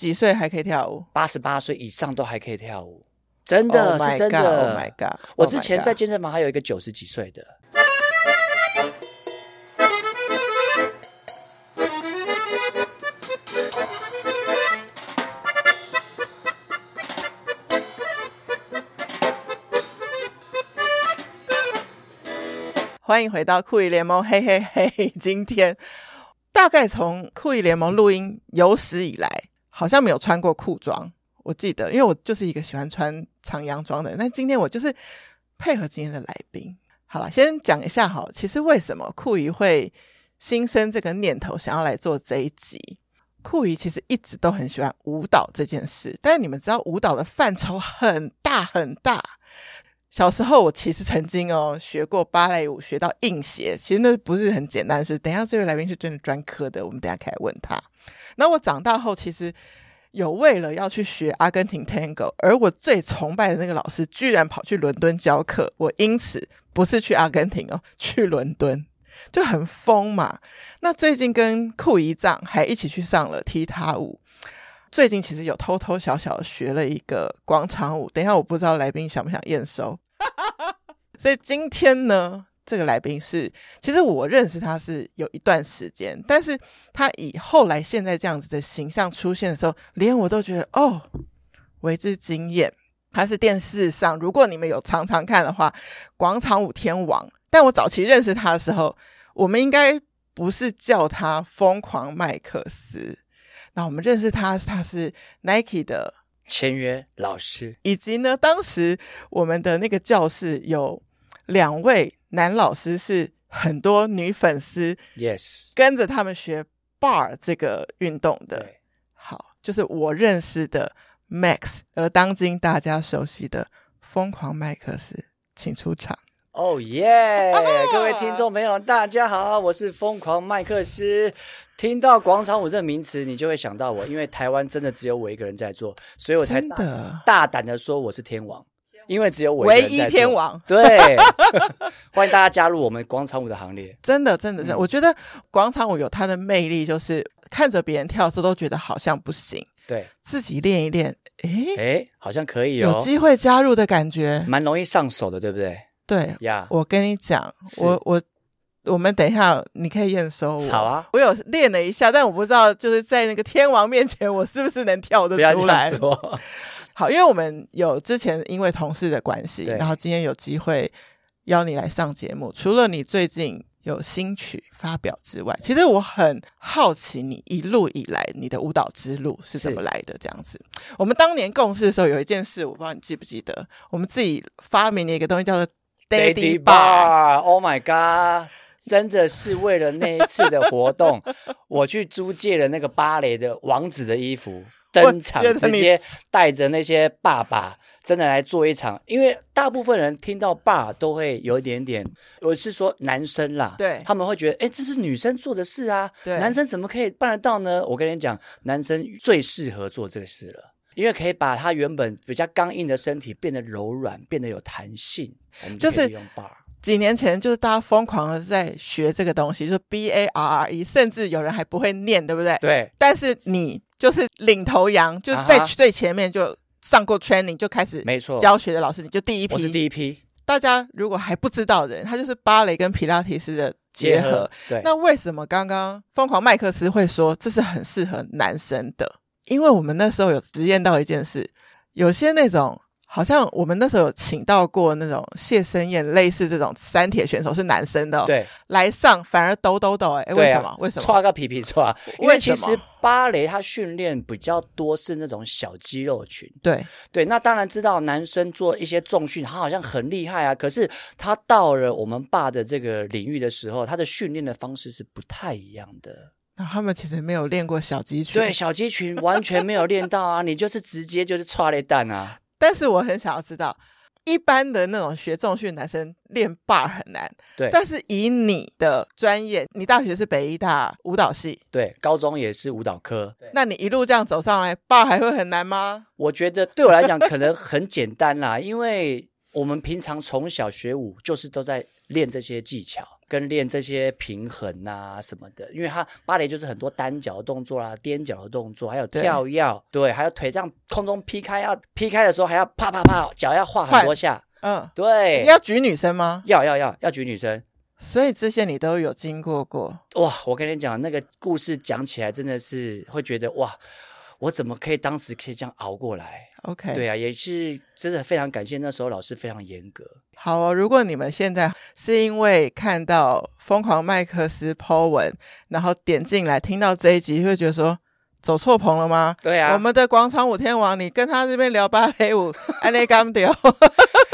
几岁还可以跳舞？八十八岁以上都还可以跳舞，真的、oh、是真的。Oh my god！我之前在健身房还有一个九十几岁的。欢迎回到酷艺联盟，嘿嘿嘿！今天大概从酷艺联盟录音有史以来，好像没有穿过裤装。我记得，因为我就是一个喜欢穿长洋装的人。但今天我就是配合今天的来宾。好了，先讲一下哈，其实为什么酷姨会心生这个念头，想要来做这一集？酷姨其实一直都很喜欢舞蹈这件事，但是你们知道舞蹈的范畴很大很大。小时候，我其实曾经哦学过芭蕾舞，学到硬鞋，其实那不是很简单的事。等下，这位来宾是真的专科的，我们等下可以问他。那我长大后，其实有为了要去学阿根廷 Tango，而我最崇拜的那个老师居然跑去伦敦教课，我因此不是去阿根廷哦，去伦敦就很疯嘛。那最近跟酷姨丈还一起去上了踢踏舞。最近其实有偷偷小小学了一个广场舞，等一下我不知道来宾想不想验收，所以今天呢，这个来宾是，其实我认识他是有一段时间，但是他以后来现在这样子的形象出现的时候，连我都觉得哦，为之惊艳。他是电视上，如果你们有常常看的话，广场舞天王。但我早期认识他的时候，我们应该不是叫他疯狂麦克斯。那我们认识他，他是 Nike 的签约老师，以及呢，当时我们的那个教室有两位男老师，是很多女粉丝，Yes，跟着他们学 bar 这个运动的。好，就是我认识的 Max，而当今大家熟悉的疯狂麦克斯，请出场。哦耶！各位听众朋友，大家好，我是疯狂麦克斯。听到广场舞这个名词，你就会想到我，因为台湾真的只有我一个人在做，所以我才大胆的说我是天王，因为只有我唯一天王。对，欢迎大家加入我们广场舞的行列。真的，真的，真的，我觉得广场舞有它的魅力，就是看着别人跳的时候都觉得好像不行，对，自己练一练，诶诶，好像可以哦，有机会加入的感觉，蛮容易上手的，对不对？对呀，我跟你讲，我我。我们等一下，你可以验收我。好啊，我有练了一下，但我不知道就是在那个天王面前，我是不是能跳得出来。好，因为我们有之前因为同事的关系，然后今天有机会邀你来上节目。除了你最近有新曲发表之外，其实我很好奇你一路以来你的舞蹈之路是怎么来的。这样子，我们当年共事的时候有一件事，我不知道你记不记得，我们自己发明了一个东西叫做 Daddy Bar。Oh my god！真的是为了那一次的活动，我去租借了那个芭蕾的王子的衣服登场，直接带着那些爸爸真的来做一场。因为大部分人听到爸都会有一点点，我是说男生啦，对，他们会觉得，哎，这是女生做的事啊，对，男生怎么可以办得到呢？我跟你讲，男生最适合做这个事了，因为可以把他原本比较刚硬的身体变得柔软，变得有弹性，就是用 bar。几年前，就是大家疯狂的在学这个东西，就是 B A R R E，甚至有人还不会念，对不对？对。但是你就是领头羊，就是在最前面就上过 training，就开始没错教学的老师，你就第一批。我是第一批。大家如果还不知道的人，他就是芭蕾跟皮拉提斯的结合。结合对。那为什么刚刚疯狂麦克斯会说这是很适合男生的？因为我们那时候有实验到一件事，有些那种。好像我们那时候有请到过那种谢生燕，类似这种三铁选手是男生的，对，来上反而抖抖抖，哎，为什么？为什么？唰个皮皮唰，因为其实芭蕾它训练比较多是那种小肌肉群，对对。那当然知道男生做一些重训，他好像很厉害啊，可是他到了我们爸的这个领域的时候，他的训练的方式是不太一样的。那他们其实没有练过小肌群，对，小肌群完全没有练到啊，你就是直接就是唰咧蛋啊。但是我很想要知道，一般的那种学重训男生练 bar 很难，对。但是以你的专业，你大学是北医大舞蹈系，对，高中也是舞蹈科，对。那你一路这样走上来，bar 还会很难吗？我觉得对我来讲可能很简单啦，因为我们平常从小学舞就是都在练这些技巧。跟练这些平衡啊什么的，因为他芭蕾就是很多单脚的动作啦、踮脚的动作，还有跳跃，对，对，还有腿这样空中劈开，要劈开的时候还要啪啪啪，脚要画很多下，嗯，对。你要举女生吗？要要要要举女生，所以这些你都有经过过。哇，我跟你讲，那个故事讲起来真的是会觉得哇。我怎么可以当时可以这样熬过来？OK，对啊，也是真的非常感谢那时候老师非常严格。好哦，如果你们现在是因为看到疯狂麦克斯 po 文，然后点进来听到这一集，会觉得说走错棚了吗？对啊，我们的广场舞天王，你跟他这边聊芭蕾舞，安内刚掉，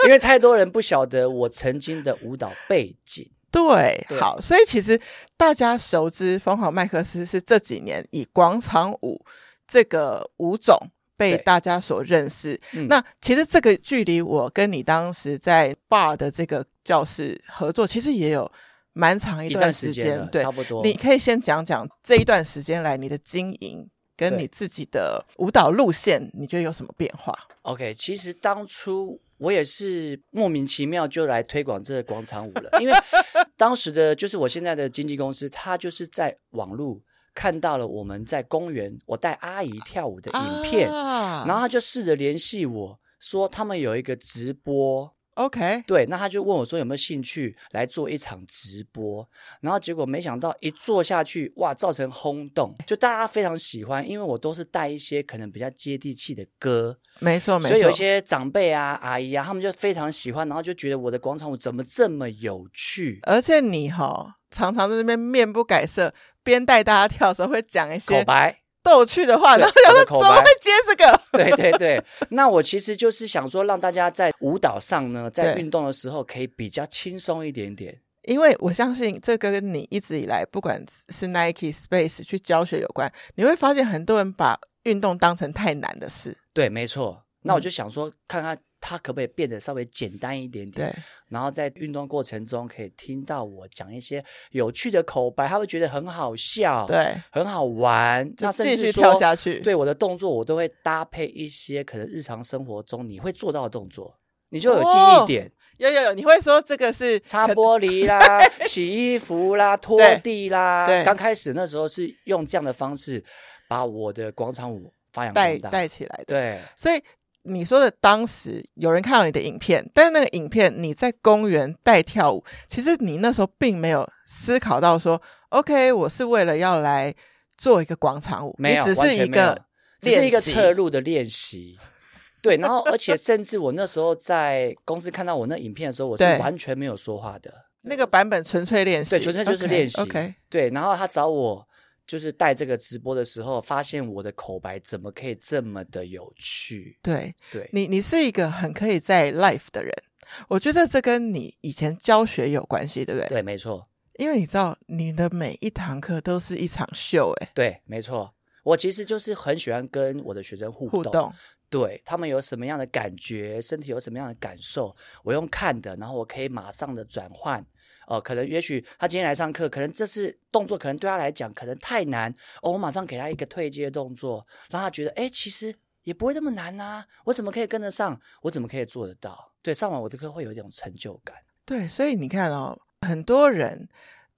因为太多人不晓得我曾经的舞蹈背景。对，对，好，所以其实大家熟知疯狂麦克斯是这几年以广场舞。这个舞种被大家所认识。嗯、那其实这个距离我跟你当时在 bar 的这个教室合作，其实也有蛮长一段时间。时间对，差不多。你可以先讲讲这一段时间来你的经营跟你自己的舞蹈路线，你觉得有什么变化？OK，其实当初我也是莫名其妙就来推广这个广场舞了，因为 当时的就是我现在的经纪公司，它就是在网络。看到了我们在公园，我带阿姨跳舞的影片，啊、然后他就试着联系我说他们有一个直播，OK，对，那他就问我说有没有兴趣来做一场直播，然后结果没想到一做下去，哇，造成轰动，就大家非常喜欢，因为我都是带一些可能比较接地气的歌，没错，没错，所以有一些长辈啊、阿姨啊，他们就非常喜欢，然后就觉得我的广场舞怎么这么有趣，而且你哈、哦、常常在那边面不改色。边带大家跳的时候会讲一些口白逗趣的话，然后想说怎么会接这个？对对对，那我其实就是想说，让大家在舞蹈上呢，在运动的时候可以比较轻松一点点。因为我相信这个跟你一直以来不管是 Nike Space 去教学有关，你会发现很多人把运动当成太难的事。对，没错。那我就想说，看看。它可不可以变得稍微简单一点点？对，然后在运动过程中可以听到我讲一些有趣的口白，他会觉得很好笑，对，很好玩。那继续跳下去。对我的动作，我都会搭配一些可能日常生活中你会做到的动作，你就有记忆点。哦、有有有，你会说这个是 擦玻璃啦、洗衣服啦、拖地啦。对，刚开始那时候是用这样的方式把我的广场舞发扬光大，带起来的。对，所以。你说的当时有人看到你的影片，但是那个影片你在公园带跳舞，其实你那时候并没有思考到说，OK，我是为了要来做一个广场舞，没有，你只是一个，只是一个侧路的练习。对，然后而且甚至我那时候在公司看到我那影片的时候，我是完全没有说话的，那个版本纯粹练习，对，纯粹就是练习。Okay. 对，然后他找我。就是带这个直播的时候，发现我的口白怎么可以这么的有趣？对，对你，你是一个很可以在 life 的人。我觉得这跟你以前教学有关系，对不对？对，没错。因为你知道，你的每一堂课都是一场秀，哎，对，没错。我其实就是很喜欢跟我的学生互动，互动，对他们有什么样的感觉，身体有什么样的感受，我用看的，然后我可以马上的转换。哦，可能也许他今天来上课，可能这次动作，可能对他来讲可能太难哦。我马上给他一个退阶动作，让他觉得，哎，其实也不会那么难啊。我怎么可以跟得上？我怎么可以做得到？对，上完我的课会有一种成就感。对，所以你看哦，很多人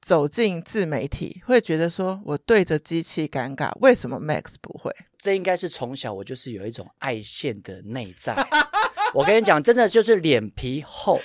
走进自媒体会觉得说，我对着机器尴尬，为什么 Max 不会？这应该是从小我就是有一种爱线的内在。我跟你讲，真的就是脸皮厚。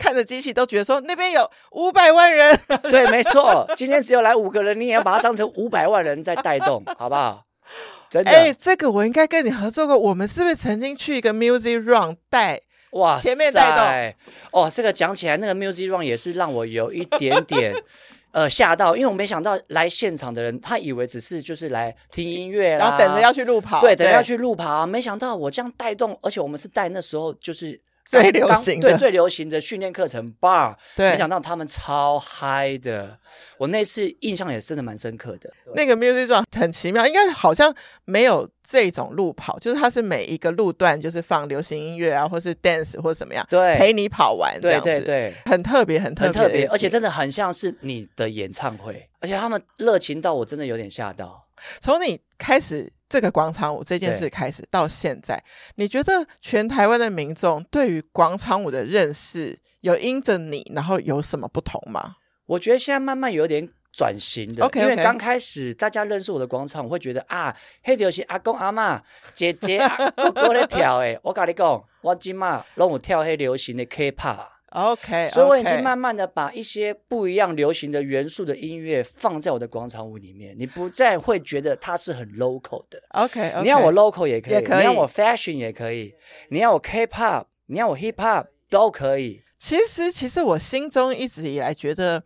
看着机器都觉得说那边有五百万人，对，没错。今天只有来五个人，你也要把它当成五百万人在带动，好不好？真的。哎，这个我应该跟你合作过。我们是不是曾经去一个 Music Run 带？哇，前面带动。哦，这个讲起来，那个 Music Run 也是让我有一点点 呃吓到，因为我没想到来现场的人，他以为只是就是来听音乐啦，然后等着要去路跑，对，等着要去路跑。没想到我这样带动，而且我们是带那时候就是。最流行的对最流行的训练课程 bar，对，没想到他们超嗨的，我那次印象也真的蛮深刻的。那个 music run 很奇妙，应该好像没有这种路跑，就是它是每一个路段就是放流行音乐啊，或是 dance 或者怎么样，对，陪你跑完这样子，对对对，很特别，很特别，很特别，而且真的很像是你的演唱会，而且他们热情到我真的有点吓到。从你开始。这个广场舞这件事开始到现在，你觉得全台湾的民众对于广场舞的认识有因着你，然后有什么不同吗？我觉得现在慢慢有点转型的。因为刚开始大家认识我的广场，我会觉得啊，黑就是阿公阿妈、姐姐、阿哥哥在跳诶。我跟你讲，我今嘛让我跳黑流行的 K-pop。OK，所以我已经慢慢的把一些不一样流行的元素的音乐放在我的广场舞里面，你不再会觉得它是很 local 的。OK，, okay 你要我 local 也可以，可以，你要我 fashion 也可以，你要我 K-pop，你要我 hip hop 都可以。其实，其实我心中一直以来觉得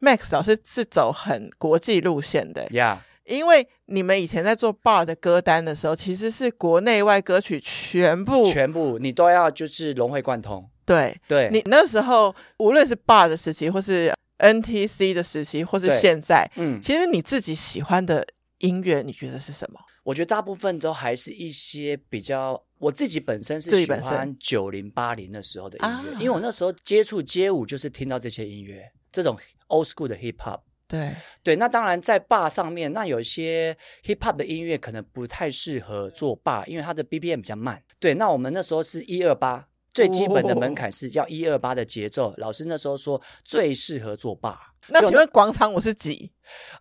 Max 老师是走很国际路线的。Yeah，因为你们以前在做 bar 的歌单的时候，其实是国内外歌曲全部全部你都要就是融会贯通。对，对你那时候无论是 bar 的时期，或是 NTC 的时期，或是现在，嗯，其实你自己喜欢的音乐，你觉得是什么？我觉得大部分都还是一些比较，我自己本身是喜欢九零八零的时候的音乐，啊，因为我那时候接触街舞就是听到这些音乐，这种 old school 的 hip hop。对对，那当然在 bar 上面，那有一些 hip hop 的音乐可能不太适合做 bar，因为它的 BPM 比较慢。对，那我们那时候是一二八。最基本的门槛是要一二八的节奏，哦。老师那时候说最适合做 bar。那请问广场舞是几？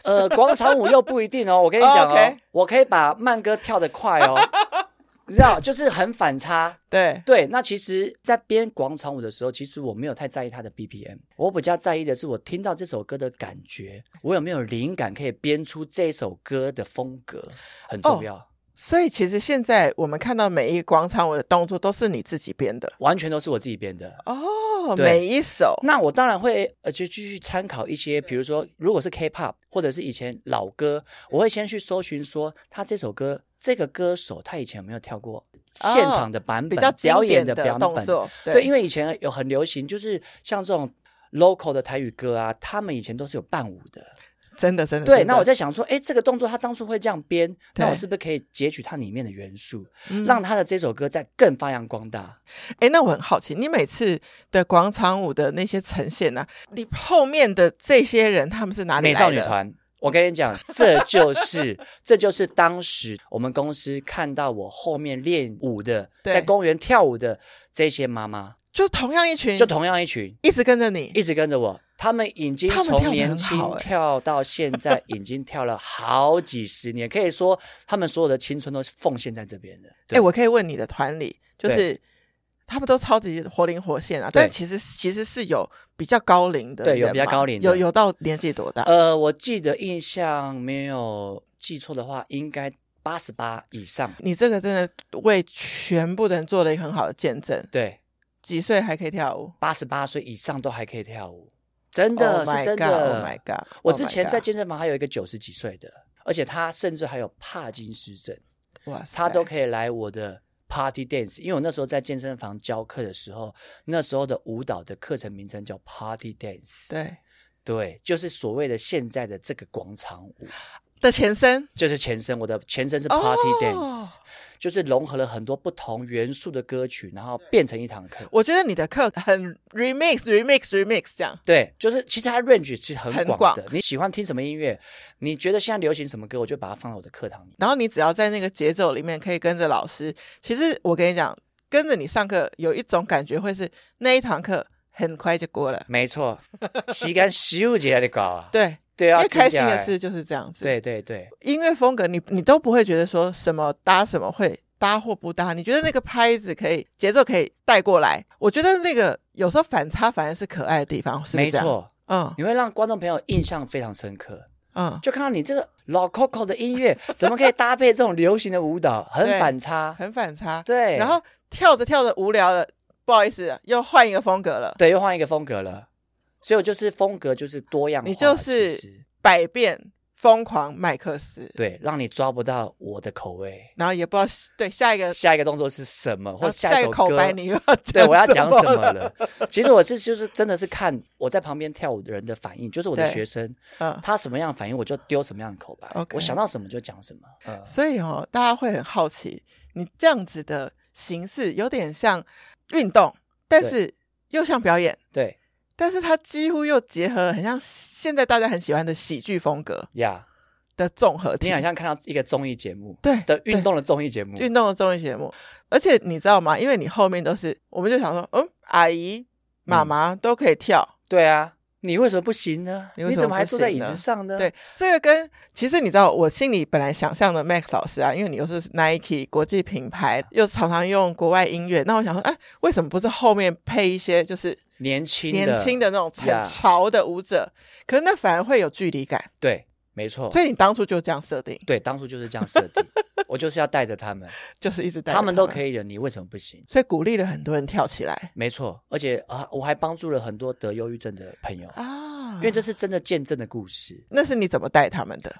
呃，广场舞又不一定哦。我跟你讲哦，oh. 我可以把慢歌跳得快哦，你知道，就是很反差。对对，那其实，在编广场舞的时候，其实我没有太在意它的 BPM，我比较在意的是我听到这首歌的感觉，我有没有灵感可以编出这首歌的风格，很重要。Oh. 所以其实现在我们看到每一个广场舞的动作都是你自己编的，完全都是我自己编的哦。每一首，那我当然会呃就继续参考一些，比如说如果是 K-pop 或者是以前老歌，我会先去搜寻说他这首歌这个歌手他以前有没有跳过现场的版本，比较表演的表演动作。对，对，因为以前有很流行，就是像这种 local 的台语歌啊，他们以前都是有伴舞的。真的，真的。对，那我在想说，哎，这个动作他当初会这样编，那我是不是可以截取它里面的元素，让他的这首歌再更发扬光大？哎，那我很好奇，你每次的广场舞的那些呈现呢、啊？你后面的这些人他们是哪里来的？美少女团。我跟你讲，这就是 这就是当时我们公司看到我后面练舞的，在公园跳舞的这些妈妈，就同样一群，就同样一群，一直跟着你，一直跟着我。他们已经从年轻跳到现在，已经跳了好几十年，可以说他们所有的青春都是奉献在这边的。哎、欸，我可以问你的团里，就是他们都超级活灵活现啊，但其实其实是有比较高龄的，对，有比较高龄的，有有到年纪多大？呃，我记得印象没有记错的话，应该八十八以上。你这个真的为全部的人做了一个很好的见证。对，几岁还可以跳舞？八十八岁以上都还可以跳舞。真的、oh、是真的 Oh my god！我之前在健身房还有一个九十几岁的，而且他甚至还有帕金斯症，哇，他都可以来我的 Party Dance。因为我那时候在健身房教课的时候，那时候的舞蹈的课程名称叫 Party Dance。对，对，就是所谓的现在的这个广场舞。的前身就是前身，我的前身是 Party Dance，oh, 就是融合了很多不同元素的歌曲，然后变成一堂课。我觉得你的课很 remix remix remix 这样。对，就是其实它 range 其实很广的。你喜欢听什么音乐？你觉得现在流行什么歌？我就把它放到我的课堂里。然后你只要在那个节奏里面可以跟着老师。其实我跟你讲，跟着你上课有一种感觉，会是那一堂课很快就过了。没错，时间咻一下就搞啊。对。对啊，因为开心的事就是这样子。对对对，音乐风格你你都不会觉得说什么搭什么会搭或不搭，你觉得那个拍子可以节奏可以带过来，我觉得那个有时候反差反而是可爱的地方，是不是？没错，嗯，你会让观众朋友印象非常深刻，嗯，就看到你这个老 Coco 的音乐怎么可以搭配这种流行的舞蹈，很反差，很反差，对，然后跳着跳着无聊了，不好意思，又换一个风格了，对，又换一个风格了。所以我就是风格就是多样化，你就是百变疯狂麦克斯，对，让你抓不到我的口味，然后也不知道对下一个下一个动作是什么，或下一个口白，你又要 对我要讲什么了。其实我是就是真的是看我在旁边跳舞的人的反应，就是我的学生，嗯，他什么样反应我就丢什么样的口白，okay. 我想到什么就讲什么。嗯，所以哦，大家会很好奇，你这样子的形式有点像运动，但是又像表演，对。但是它几乎又结合了很像现在大家很喜欢的喜剧风格呀的综合体，你好像看到一个综艺节目，对的运动的综艺节目，运动的综艺节目。而且你知道吗？因为你后面都是，我们就想说，嗯，阿姨、妈妈都可以跳，对啊。你为什么不行呢？你为什么你怎么还坐在椅子上呢？对，这个跟其实你知道，我心里本来想象的 Max 老师啊，因为你又是 Nike 国际品牌，又常常用国外音乐，那我想说，哎，为什么不是后面配一些就是年轻年轻的那种很潮的舞者？可是那反而会有距离感。对。没错，所以你当初就这样设定？对，当初就是这样设定。我就是要带着他们，就是一直带着他们，他们都可以的，你为什么不行？所以鼓励了很多人跳起来。没错，而且啊，我还帮助了很多得忧郁症的朋友啊，因为这是真的见证的故事。那是你怎么带他们的？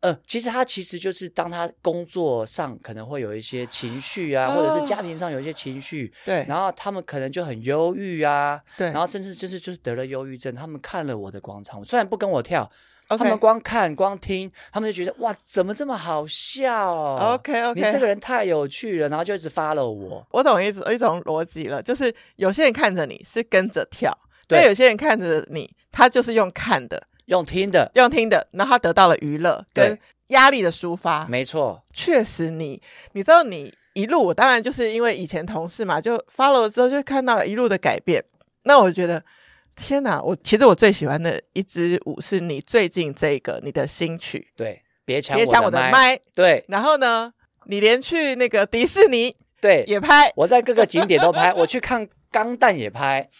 呃，其实他其实就是当他工作上可能会有一些情绪啊，或者是家庭上有一些情绪，对，然后他们可能就很忧郁啊，对，然后甚至就是就是得了忧郁症，他们看了我的广场舞，虽然不跟我跳。他们光看光听，他们就觉得哇，怎么这么好笑？OK OK，你这个人太有趣了，然后就一直 follow 我。我懂一种一种逻辑了，就是有些人看着你是跟着跳，对，但有些人看着你，他就是用看的，用听的，用听的，然后他得到了娱乐跟压力的抒发。没错，确实你，你你知道你一路，我当然就是因为以前同事嘛，就 follow 了之后就看到一路的改变，那我觉得。天哪！我其实我最喜欢的一支舞是你最近这个你的新曲，对，别抢别抢我的麦，对。然后呢，你连去那个迪士尼，对，也拍。我在各个景点都拍，我去看钢弹也拍。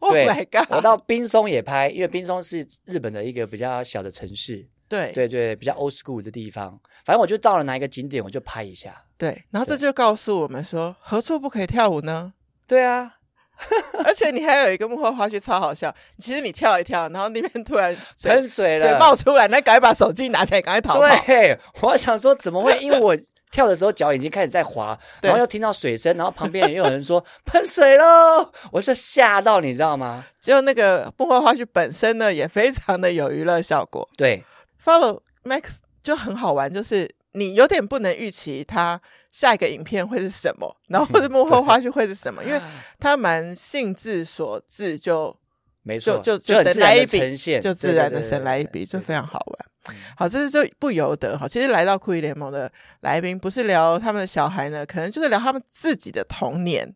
Oh my god！我到冰松也拍，因为冰松是日本的一个比较小的城市，对对对，比较 old school 的地方。反正我就到了哪一个景点，我就拍一下。对，然后这就告诉我们说，何处不可以跳舞呢？对啊。而且你还有一个幕后花絮超好笑，其实你跳一跳，然后那边突然喷水了，水冒出来，那赶快把手机拿起来，赶快逃跑。对，我想说怎么会？因为我跳的时候脚已经开始在滑，然后又听到水声，然后旁边也有人说 喷水喽，我就吓到你知道吗？就那个幕后花絮本身呢，也非常的有娱乐效果。对，Follow Max 就很好玩，就是你有点不能预期他。下一个影片会是什么？然后或者幕后花絮会是什么？因为他蛮兴致所致，就没错，就就神来一笔，就自然的神来一笔，就非常好玩。好，这是就不由得哈。其实来到酷艺联盟的来宾，不是聊他们的小孩呢，可能就是聊他们自己的童年。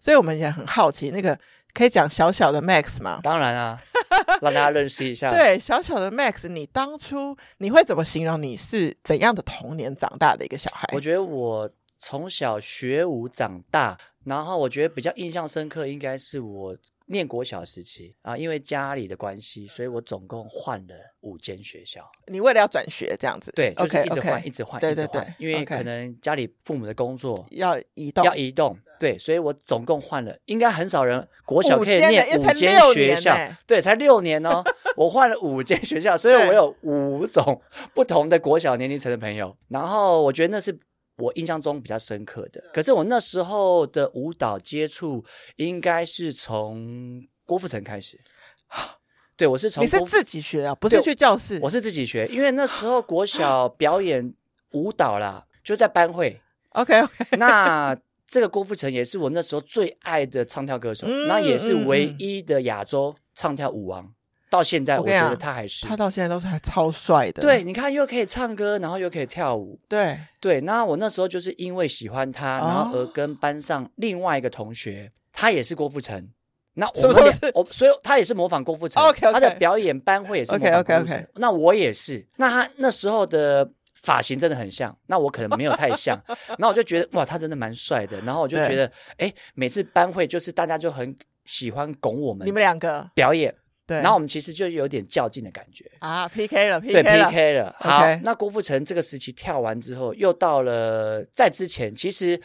所以我们也很好奇，那个可以讲小小的 Max 吗？当然啊，让大家认识一下。对，小小的 Max，你当初你会怎么形容你是怎样的童年长大的一个小孩？我觉得我。从小学舞长大，然后我觉得比较印象深刻，应该是我念国小时期啊，因为家里的关系，所以我总共换了五间学校。你为了要转学这样子？对，就是一直换，okay, 一直换，对对对，因为可能家里父母的工作要移动，要移动，对，所以我总共换了，应该很少人国小可以念五间学校，对，才六年哦，我换了五间学校，所以我有五种不同的国小年龄层的朋友，然后我觉得那是。我印象中比较深刻的，可是我那时候的舞蹈接触应该是从郭富城开始。对，我是从你是自己学啊，不是去教室？我是自己学，因为那时候国小表演舞蹈啦，就在班会。OK OK，那这个郭富城也是我那时候最爱的唱跳歌手，嗯、那也是唯一的亚洲唱跳舞王。到现在，我觉得他还是他到现在都是还超帅的。对，你看又可以唱歌，然后又可以跳舞。对对，那我那时候就是因为喜欢他，然后而跟班上另外一个同学，他也是郭富城。那我们俩，我所以他也是模仿郭富城。OK，他的表演班会也是模仿郭富城。那我也是。那他那时候的发型真的很像，那我可能没有太像。然后我就觉得哇，他真的蛮帅的。然后我就觉得，哎，每次班会就是大家就很喜欢拱我们，你们两个表演。对，然后我们其实就有点较劲的感觉啊，PK 了，PK 了对，PK 了。好，Okay. 那郭富城这个时期跳完之后，又到了在之前，其实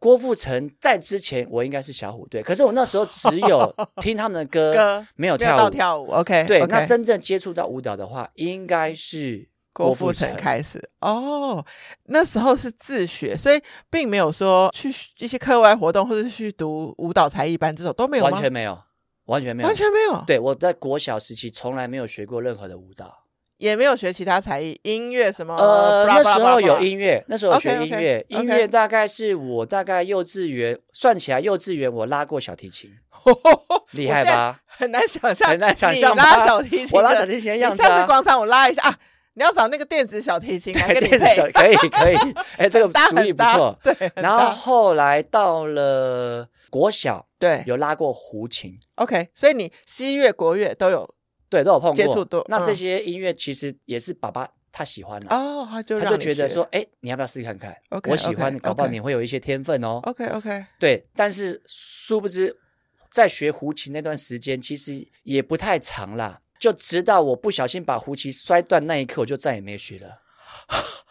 郭富城在之前我应该是小虎队，可是我那时候只有听他们的歌，歌没有跳舞，跳舞。OK，对，okay. 那真正接触到舞蹈的话，应该是郭富城开始。哦，那时候是自学，所以并没有说去一些课外活动，或者是去读舞蹈才艺班这种都没有吗？完全没有。完全没有，完全没有。对，我在国小时期从来没有学过任何的舞蹈，也没有学其他才艺，音乐什么。呃，那时候有音乐，那时候有学音乐，音乐大概是我大概幼稚园算起来，幼稚园我拉过小提琴，厉害吧？很难想象，很难想象。拉小提琴，我拉小提琴的样子。下次广场我拉一下啊！你要找那个电子小提琴来跟你配，可以可以。哎，这个主意不错。对，然后后来到了国小。对，有拉过胡琴。OK，所以你西乐、国乐都有对，都有碰过接触多。那这些音乐其实也是爸爸他喜欢的哦，他就他就觉得说，哎，你要不要试试看看？OK，我喜欢，搞不好你会有一些天分哦。OK OK，对，但是殊不知在学胡琴那段时间其实也不太长啦，就直到我不小心把胡琴摔断那一刻，我就再也没学了。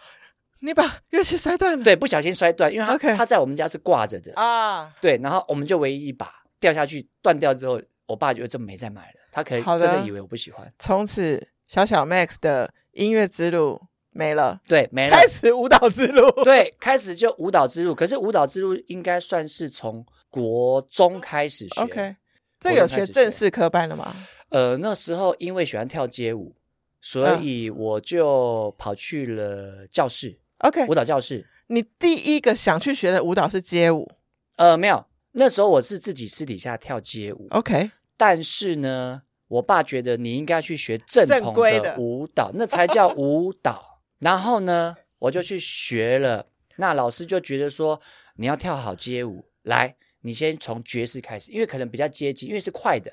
你把乐器摔断了？对，不小心摔断，因为它 Okay. 它在我们家是挂着的啊。对，然后我们就唯一一把掉下去断掉之后，我爸就真没再买了。他可能真的以为我不喜欢。从此，小小 Max 的音乐之路没了，对，没了。开始舞蹈之路，对，开始就舞蹈之路。可是舞蹈之路应该算是从国中开始学。OK，这有学正式科班了吗？呃，那时候因为喜欢跳街舞，所以我就跑去了教室。OK，舞蹈教室。你第一个想去学的舞蹈是街舞？呃，没有，那时候我是自己私底下跳街舞。OK，但是呢，我爸觉得你应该去学正统的舞蹈，那才叫舞蹈。然后呢，我就去学了。那老师就觉得说，你要跳好街舞，来，你先从爵士开始，因为可能比较接近，因为是快的。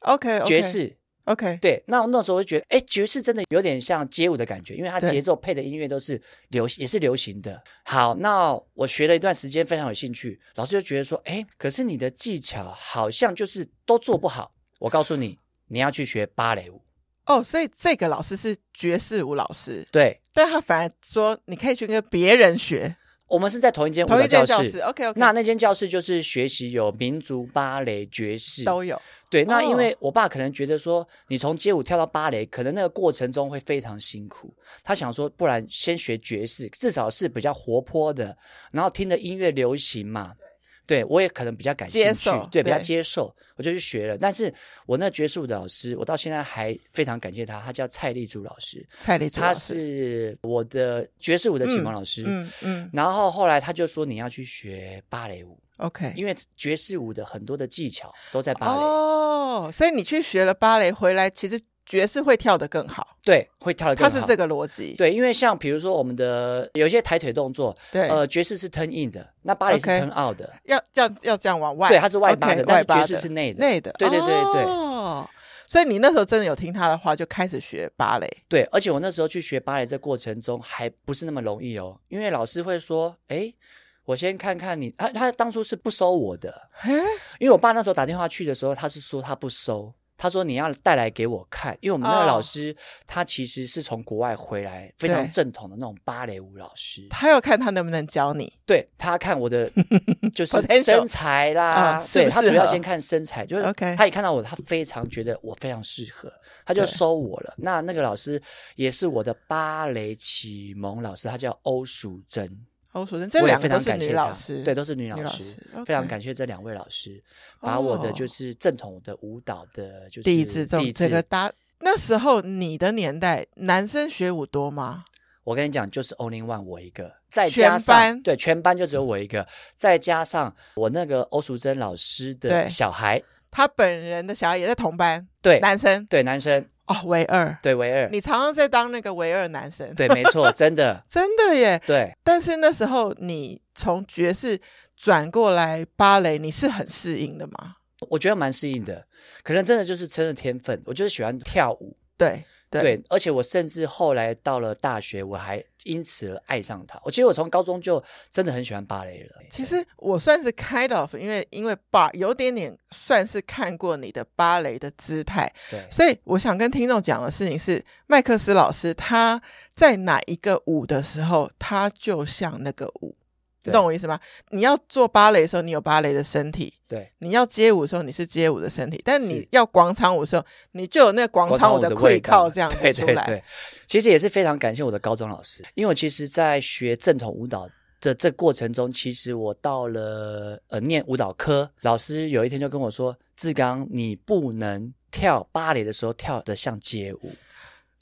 OK，, okay. 爵士。OK，对，那那时候我就觉得，哎，爵士真的有点像街舞的感觉，因为它节奏配的音乐都是流，也是流行的。好，那我学了一段时间，非常有兴趣。老师就觉得说，哎，可是你的技巧好像就是都做不好。我告诉你，你要去学芭蕾舞。哦，所以这个老师是爵士舞老师，对，但他反而说你可以去跟别人学。我们是在同一间舞蹈教室，教室，OK OK。那那间教室就是学习有民族芭蕾、爵士都有。对，那因为我爸可能觉得说，你从街舞跳到芭蕾，可能那个过程中会非常辛苦。他想说，不然先学爵士，至少是比较活泼的，然后听的音乐流行嘛。对，我也可能比较感兴趣，对，比较接受，我就去学了。但是我那爵士舞的老师，我到现在还非常感谢他，他叫蔡丽珠老师。蔡丽珠，他是我的爵士舞的启蒙老师。嗯嗯。然后后来他就说，你要去学芭蕾舞，OK，因为爵士舞的很多的技巧都在芭蕾。哦，所以你去学了芭蕾回来，其实。爵士会跳得更好，对，会跳得更好。它是这个逻辑，对，因为像比如说我们的有一些抬腿动作，对，呃，爵士是 turn in 的，那芭蕾是 turn out 的，要要要这样往外，对，它是外八的，但是爵士是内的，内的，对对对对。哦，所以你那时候真的有听他的话，就开始学芭蕾，对，而且我那时候去学芭蕾这过程中还不是那么容易哦，因为老师会说，哎，我先看看你，他他当初是不收我的，因为我爸那时候打电话去的时候，他是说他不收。他说：“你要带来给我看，因为我们那个老师，oh. 他其实是从国外回来，非常正统的那种芭蕾舞老师。他要看他能不能教你，对，他看我的 就是身材啦，对，他主要先看身材，就是 OK。他一看到我，他非常觉得我非常适合，他就收我了。那那个老师也是我的芭蕾启蒙老师，他叫欧淑珍。”欧淑珍，这两个都是女老师，对，都是女老师，非常感谢这两位老师，把我的就是正统的舞蹈的，就是底子，这个搭。那时候你的年代，男生学舞多吗？我跟你讲，就是 only one 我一个，再加上对全班就只有我一个，再加上我那个欧淑珍老师的小孩，他本人的小孩也在同班，对，男生，对男生。哦，唯二，对唯二，你常常在当那个唯二男生，对，没错，真的，真的耶，对。但是那时候你从爵士转过来芭蕾，你是很适应的吗？我觉得蛮适应的，可能真的就是真的天分，我就是喜欢跳舞，对。对，对，而且我甚至后来到了大学，我还因此而爱上它。我其实我从高中就真的很喜欢芭蕾了。其实我算是 kind of，因为因为芭有点点算是看过你的芭蕾的姿态，对，所以我想跟听众讲的事情是，麦克斯老师他在哪一个舞的时候，他就像那个舞。你懂我意思吗？你要做芭蕾的时候，你有芭蕾的身体；对，你要街舞的时候，你是街舞的身体。但你要广场舞的时候，你就有那个广场舞的气口这样子出来。对对对，其实也是非常感谢我的高中老师，因为我其实，在学正统舞蹈的这过程中，其实我到了呃念舞蹈科，老师有一天就跟我说：“志刚，你不能跳芭蕾的时候跳的像街舞。”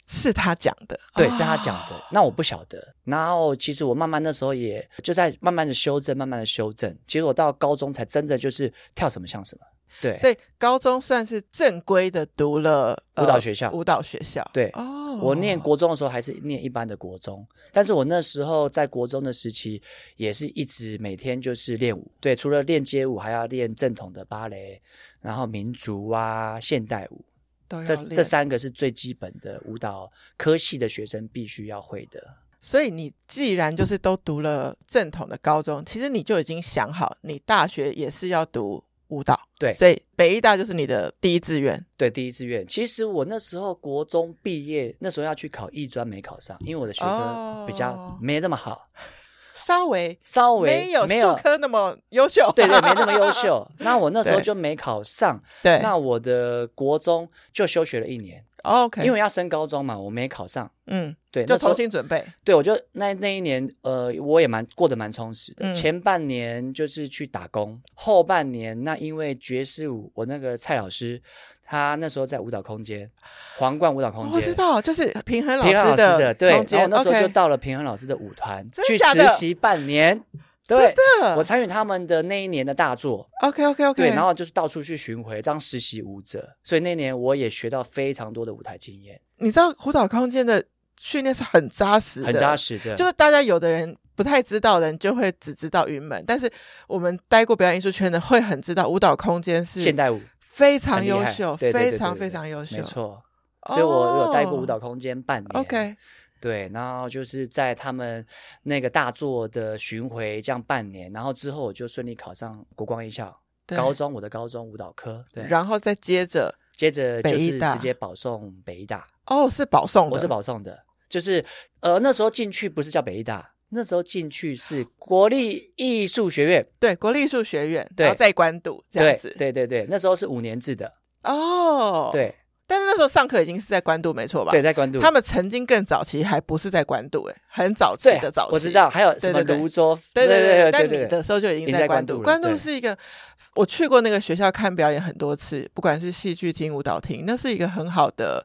是他讲的，对，是他讲的。那我不晓得。然后其实我慢慢那时候也就在慢慢的修正，慢慢的修正。其实我到高中才真的就是跳什么像什么。对，所以高中算是正规的读了舞蹈学校。舞蹈学校，对。哦，我念国中的时候还是念一般的国中，但是我那时候在国中的时期也是一直每天就是练舞。对，除了练街舞，还要练正统的芭蕾，然后民族啊、现代舞。这这三个是最基本的舞蹈科系的学生必须要会的。所以你既然就是都读了正统的高中，其实你就已经想好，你大学也是要读舞蹈。对，所以北艺大就是你的第一志愿。对，第一志愿。其实我那时候国中毕业，那时候要去考艺专，没考上，因为我的学科比较没那么好。哦稍微稍微没有没有术科那么优秀，对对，没那么优秀。那我那时候就没考上，对。那我的国中就休学了一年，OK，因为要升高中嘛，我没考上，嗯，对，就重新准备。对，我就那那一年，呃，我也蛮过得蛮充实的。嗯、前半年就是去打工，后半年那因为爵士舞，我那个蔡老师。他那时候在舞蹈空间，皇冠舞蹈空间，我知道，就是平衡老师的，的对。然后那时候就到了平衡老师的舞团.去实习半年。对，真的，我参与他们的那一年的大作。OK OK OK。对，然后就是到处去巡回当实习舞者，所以那年我也学到非常多的舞台经验。你知道舞蹈空间的训练是很扎实的，很扎实的。就是大家有的人不太知道的人，就会只知道云门，但是我们待过表演艺术圈的，会很知道舞蹈空间是现代舞。非常优秀，非常非常优秀，没错。所以我有待过舞蹈空间半年。Oh, OK，对，然后就是在他们那个大作的巡回这样半年，然后之后我就顺利考上国光艺校高中，我的高中舞蹈科。对，然后再接着接着就是直接保送北艺大。哦，oh, 是保送的，我是保送的，就是呃那时候进去不是叫北艺大。那时候进去是国立艺术学院，对，国立艺术学院，对，然后再关渡这样子，对对对，那时候是五年制的哦，对，但是那时候上课已经是在关渡，没错吧？对，在关渡。他们曾经更早期还不是在关渡，哎，很早期的早期，我知道，还有什么芦洲，对对对，但你的时候就已经在关渡。关渡是一个，我去过那个学校看表演很多次，不管是戏剧厅、舞蹈厅，那是一个很好的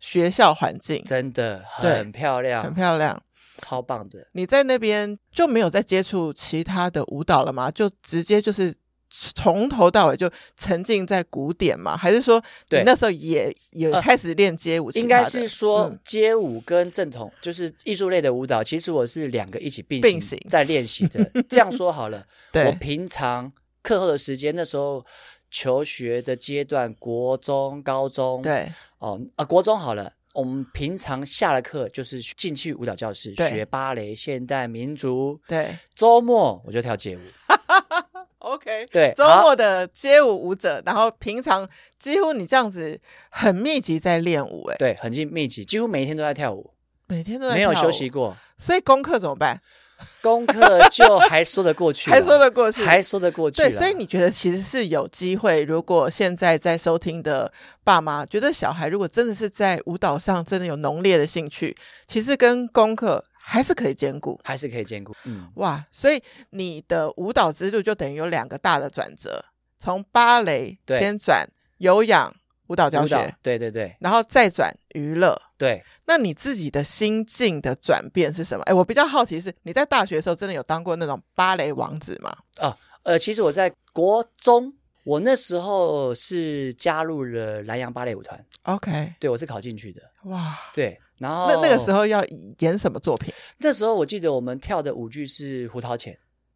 学校环境，真的很漂亮，很漂亮。超棒的！你在那边就没有再接触其他的舞蹈了吗？就直接就是从头到尾就沉浸在古典嘛？还是说你那时候也也开始练街舞？应该是说街舞跟正统就是艺术类的舞蹈，其实我是两个一起并并行在练习的。这样说好了，我平常课后的时间，那时候求学的阶段，国中、高中，对哦，啊，国中好了。我们平常下了课就是进去舞蹈教室学芭蕾、现代、民族。对，周末我就跳街舞。OK，对，周末的街舞舞者，然后平常几乎你这样子很密集在练舞，哎，对，很密集，几乎每一天都在跳舞，每天都在没有休息过。所以功课怎么办？功课就还说得过去，还说得过去，还说得过去。对，所以你觉得其实是有机会。如果现在在收听的爸妈觉得小孩如果真的是在舞蹈上真的有浓烈的兴趣，其实跟功课还是可以兼顾，还是可以兼顾。嗯，哇，所以你的舞蹈之路就等于有两个大的转折，从芭蕾先转有氧。舞蹈教学，对对对，然后再转娱乐，对。那你自己的心境的转变是什么？哎，我比较好奇是，你在大学的时候真的有当过那种芭蕾王子吗？哦，呃，其实我在国中，我那时候是加入了南洋芭蕾舞团。OK，对，我是考进去的。哇，对。然后那那个时候要演什么作品？那时候我记得我们跳的舞剧是《胡桃钳》。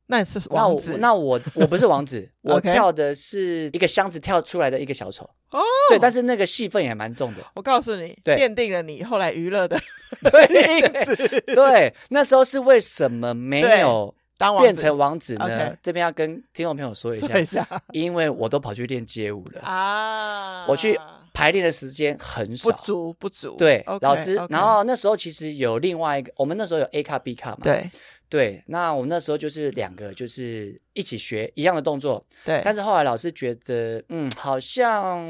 那是王子，那我那我，我不是王子，我跳的是一个箱子跳出来的一个小丑哦，对，但是那个戏份也蛮重的。我告诉你，对，奠定了你后来娱乐的对。对，那时候是为什么没有当变成王子呢？这边要跟听众朋友说一下，一下因为我都跑去练街舞了啊，我去排练的时间很少，不足不足。对，okay, 老师，okay. 然后那时候其实有另外一个，我们那时候有 A 卡 B 卡嘛，对。对，那我们那时候就是两个，就是一起学一样的动作。对，但是后来老师觉得，嗯，好像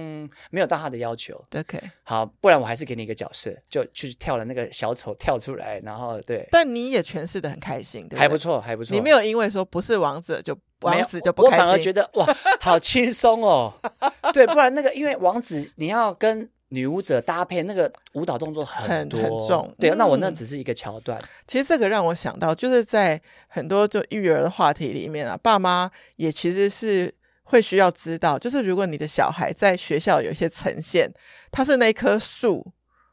没有到他的要求。OK，好，不然我还是给你一个角色，就去跳了那个小丑跳出来，然后对。但你也诠释的很开心，对，对，还不错，还不错。你没有因为说不是王子就王子就不开心，我反而觉得哇，好轻松哦。对，不然那个因为王子你要跟。女舞者搭配那个舞蹈动作很多很，很重，对、嗯，那我那只是一个桥段。其实这个让我想到，就是在很多就育儿的话题里面啊，爸妈也其实是会需要知道，就是如果你的小孩在学校有一些呈现，他是那棵树，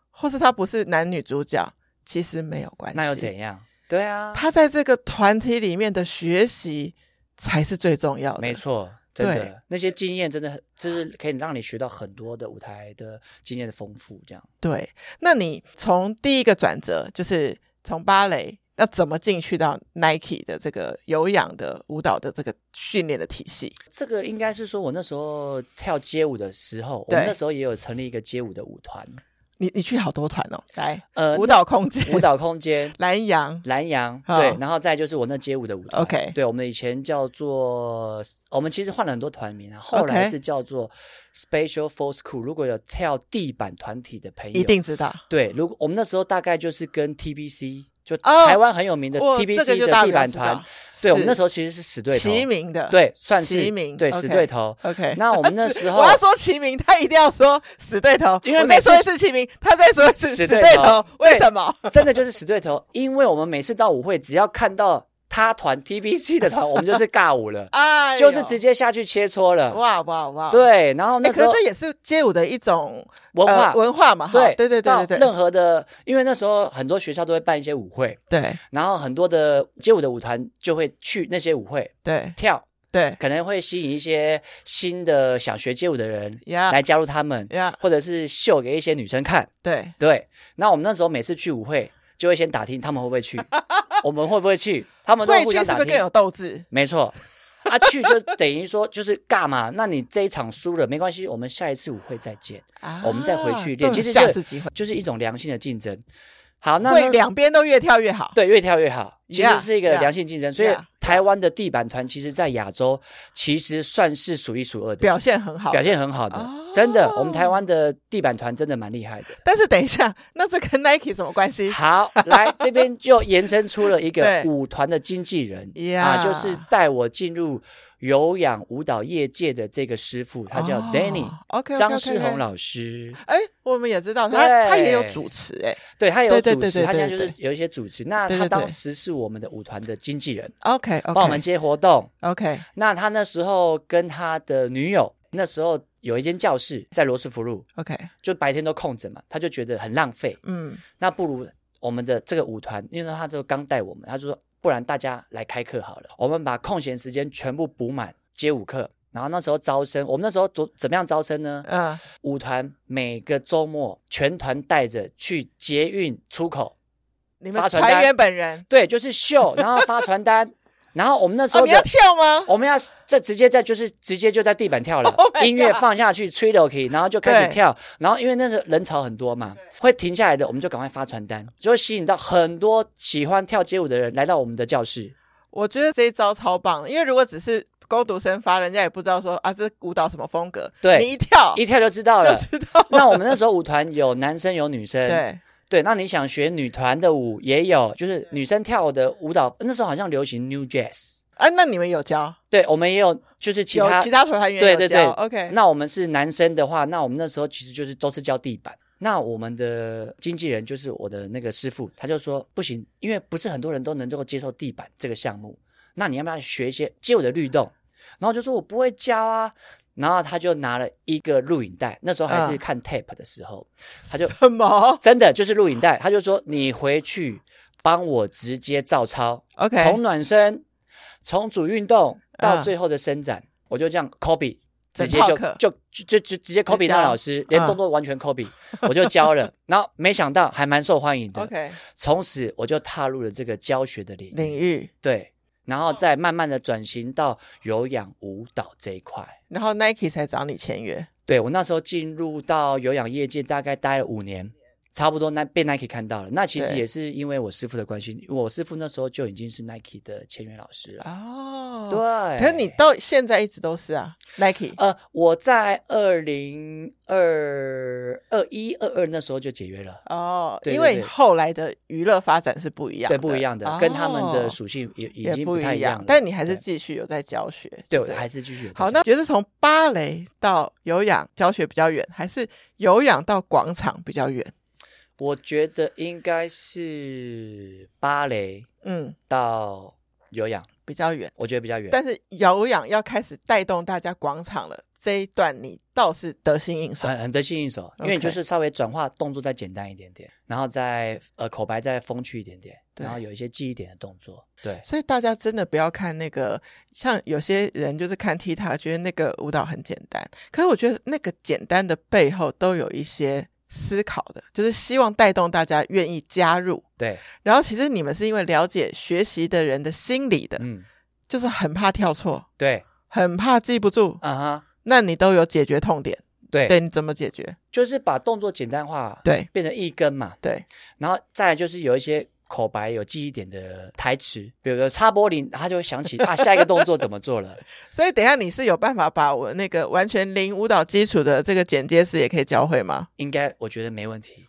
或是他不是男女主角，其实没有关系。那又怎样？对啊，他在这个团体里面的学习才是最重要的。没错。真的对那些经验真的很就是可以让你学到很多的舞台的经验的丰富，这样。对，那你从第一个转折就是从芭蕾，要怎么进去到 Nike 的这个有氧的舞蹈的这个训练的体系？这个应该是说我那时候跳街舞的时候，我们那时候也有成立一个街舞的舞团。你你去好多团哦，来，呃，舞蹈空间，舞蹈空间，蓝洋，蓝洋，哦对，然后再就是我那街舞的舞团。OK，对，我们以前叫做，我们其实换了很多团名啊，后来是叫做 Special Force Crew。如果有跳地板团体的朋友，一定知道。对，如果我们那时候大概就是跟 TBC。就台湾很有名的 TBC 的地板团，对，我们那时候其实是死对头，齐名的，对，算是齐名，对，死对头。OK，那我们那时候 我要说齐名，他一定要说死对头，因为我再说一次齐名，他再说一次死对头，为什么？真的就是死对头，因为我们每次到舞会，只要看到。他团 TBC 的团，我们就是尬舞了，哎，就是直接下去切磋了，哇哇哇！对，然后那时候这也是街舞的一种文化。文化嘛，对对对对对。任何的，因为那时候很多学校都会办一些舞会，对，然后很多的街舞的舞团就会去那些舞会，对，跳，对，可能会吸引一些新的想学街舞的人来加入他们，或者是秀给一些女生看，对。对。那我们那时候每次去舞会，就会先打听他们会不会去。我们会不会去？他们都会去，是不是更有斗志？没错，啊，去就等于说就是尬嘛？那你这一场输了没关系，我们下一次舞会再见，啊、我们再回去练。其实下次机会就是一种良性的竞争。好，那会两边都越跳越好，对，越跳越好，其实是一个良性竞争。所以台湾的地板团，其实在亚洲其实算是数一数二的，表现很好，表现很好的，哦、真的，我们台湾的地板团真的蛮厉害的。但是等一下，那这跟 Nike 什么关系？好，来这边就延伸出了一个 舞团的经纪人.啊，就是带我进入。有氧舞蹈业界的这个师傅，他叫 Danny，OK，张世宏老师。哎，我们也知道他，他也有主持，哎，对他有主持，他现在就是有一些主持。那他当时是我们的舞团的经纪人，OK，帮我们接活动，OK。那他那时候跟他的女友，那时候有一间教室在罗斯福路，OK，就白天都空着嘛，他就觉得很浪费，嗯，那不如我们的这个舞团，因为他就刚带我们，他就说。不然大家来开课好了，我们把空闲时间全部补满街舞课。然后那时候招生，我们那时候怎怎么样招生呢？嗯，舞团每个周末全团带着去捷运出口，你们团员本人对，就是秀，然后发传单。然后我们那时候、哦、你要跳吗？我们要在直接在就是直接就在地板跳了，oh、音乐放下去，吹了 K，然后就开始跳。然后因为那时候人潮很多嘛，会停下来的，我们就赶快发传单，就会吸引到很多喜欢跳街舞的人来到我们的教室。我觉得这一招超棒，因为如果只是工读生发，人家也不知道说啊，这舞蹈什么风格。对，你一跳一跳就知道了。就知道了。那我们那时候舞团有男生有女生。对。对，那你想学女团的舞也有，就是女生跳的舞蹈，那时候好像流行 New Jazz。啊，那你们有教？对，我们也有，就是其他其他团员对对对，OK。那我们是男生的话，那我们那时候其实就是都是教地板。那我们的经纪人就是我的那个师傅，他就说不行，因为不是很多人都能够接受地板这个项目。那你要不要学一些街舞的律动？然后就说我不会教啊。然后他就拿了一个录影带，那时候还是看 tape 的时候，嗯、他就什么？真的就是录影带，他就说你回去帮我直接照抄，OK，从暖身，从主运动到最后的伸展，嗯、我就这样 copy，直接就就就就就直接 copy 那老师，连动作完全 copy，、嗯、我就教了。然后没想到还蛮受欢迎的，OK，从此我就踏入了这个教学的领域，领域。对。然后再慢慢的转型到有氧舞蹈这一块，然后 Nike 才找你签约。对，我那时候进入到有氧业界，大概待了五年。差不多，那被 Nike 看到了。那其实也是因为我师傅的关系，我师傅那时候就已经是 Nike 的签约老师了。哦，对。可是你到现在一直都是啊，Nike。呃，我在二零二二一二二那时候就解约了。哦，因为后来的娱乐发展是不一样的，对，不一样的，跟他们的属性也已经不太一样。但你还是继续有在教学，对，我还是继续。好，那觉得从芭蕾到有氧教学比较远，还是有氧到广场比较远？我觉得应该是芭蕾，嗯，到有氧。比较远，我觉得比较远。但是有氧要开始带动大家广场了，这一段你倒是得心应手，很很得心应手，因为你就是稍微转化动作再简单一点点，然后再呃口白再风趣一点点，然后有一些记忆点的动作。对，所以大家真的不要看那个，像有些人就是看 TikTok 觉得那个舞蹈很简单，可是我觉得那个简单的背后都有一些思考的，就是希望带动大家愿意加入。对，然后其实你们是因为了解学习的人的心理的，嗯，就是很怕跳错，对，很怕记不住，啊哈。那你都有解决痛点，对对，你怎么解决？就是把动作简单化，对，变成一根嘛，对。然后再来就是有一些口白有记忆点的台词，比如说擦玻璃，他就会想起啊，下一个动作怎么做了。所以等一下你是有办法把我那个完全零舞蹈基础的这个剪接师也可以教会吗？应该我觉得没问题，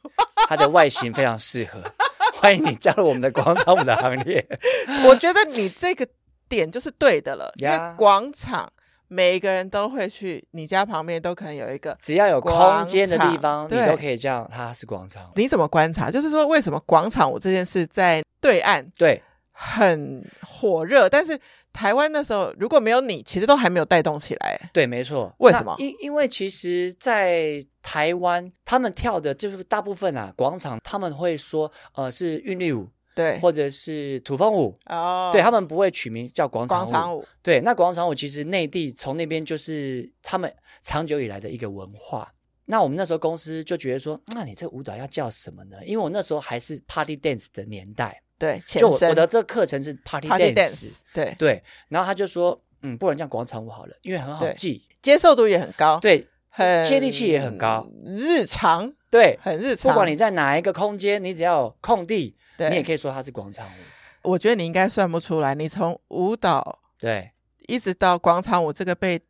他的外形非常适合，欢迎你加入我们的广场舞的行列。我觉得你这个点就是对的了，呀因为广场。每一个人都会去，你家旁边都可能有一个，只要有空间的地方，你都可以叫它是广场。你怎么观察？就是说，为什么广场舞这件事在对岸对很火热，但是台湾那时候如果没有你，其实都还没有带动起来。对，没错。为什么？因因为其实，在台湾他们跳的就是大部分啊，广场他们会说，呃，是韵律舞。对，或者是土风舞哦，对他们不会取名叫广场舞。广场舞，对，那广场舞其实内地从那边就是他们长久以来的一个文化。那我们那时候公司就觉得说，那你这个舞蹈要叫什么呢？因为我那时候还是 Party Dance 的年代，对，就我，我的这个课程是 Party Dance，, Party Dance 对对。然后他就说，嗯，不然叫广场舞好了，因为很好记，接受度也很高，对，很接地气也很高，日常，对，很日常。不管你在哪一个空间，你只要有空地。对你也可以说它是广场舞。我觉得你应该算不出来，你从舞蹈对一直到广场舞这个被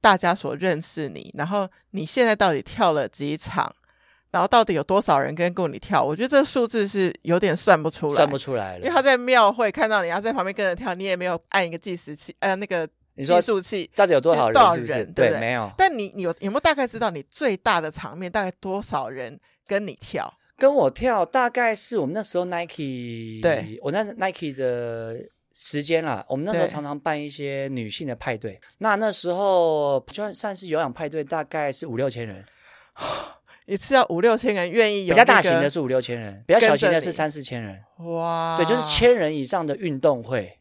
大家所认识你，然后你现在到底跳了几场，然后到底有多少人跟过你跳？我觉得这个数字是有点算不出来，算不出来了。因为他在庙会看到你，要在旁边跟着跳，你也没有按一个计时器，呃，那个计数器，到底有多少人？多少人？对，对，没有。但你你有有没有大概知道你最大的场面大概多少人跟你跳？跟我跳大概是我们那时候 Nike，对，我那 Nike 的时间啦。我们那时候常常办一些女性的派对，那那时候就算算是有氧派对，大概是五六千人，一次要五六千人愿意有、那个。比较大型的是五六千人，比较小型的是三四千人。哇，对，就是千人以上的运动会，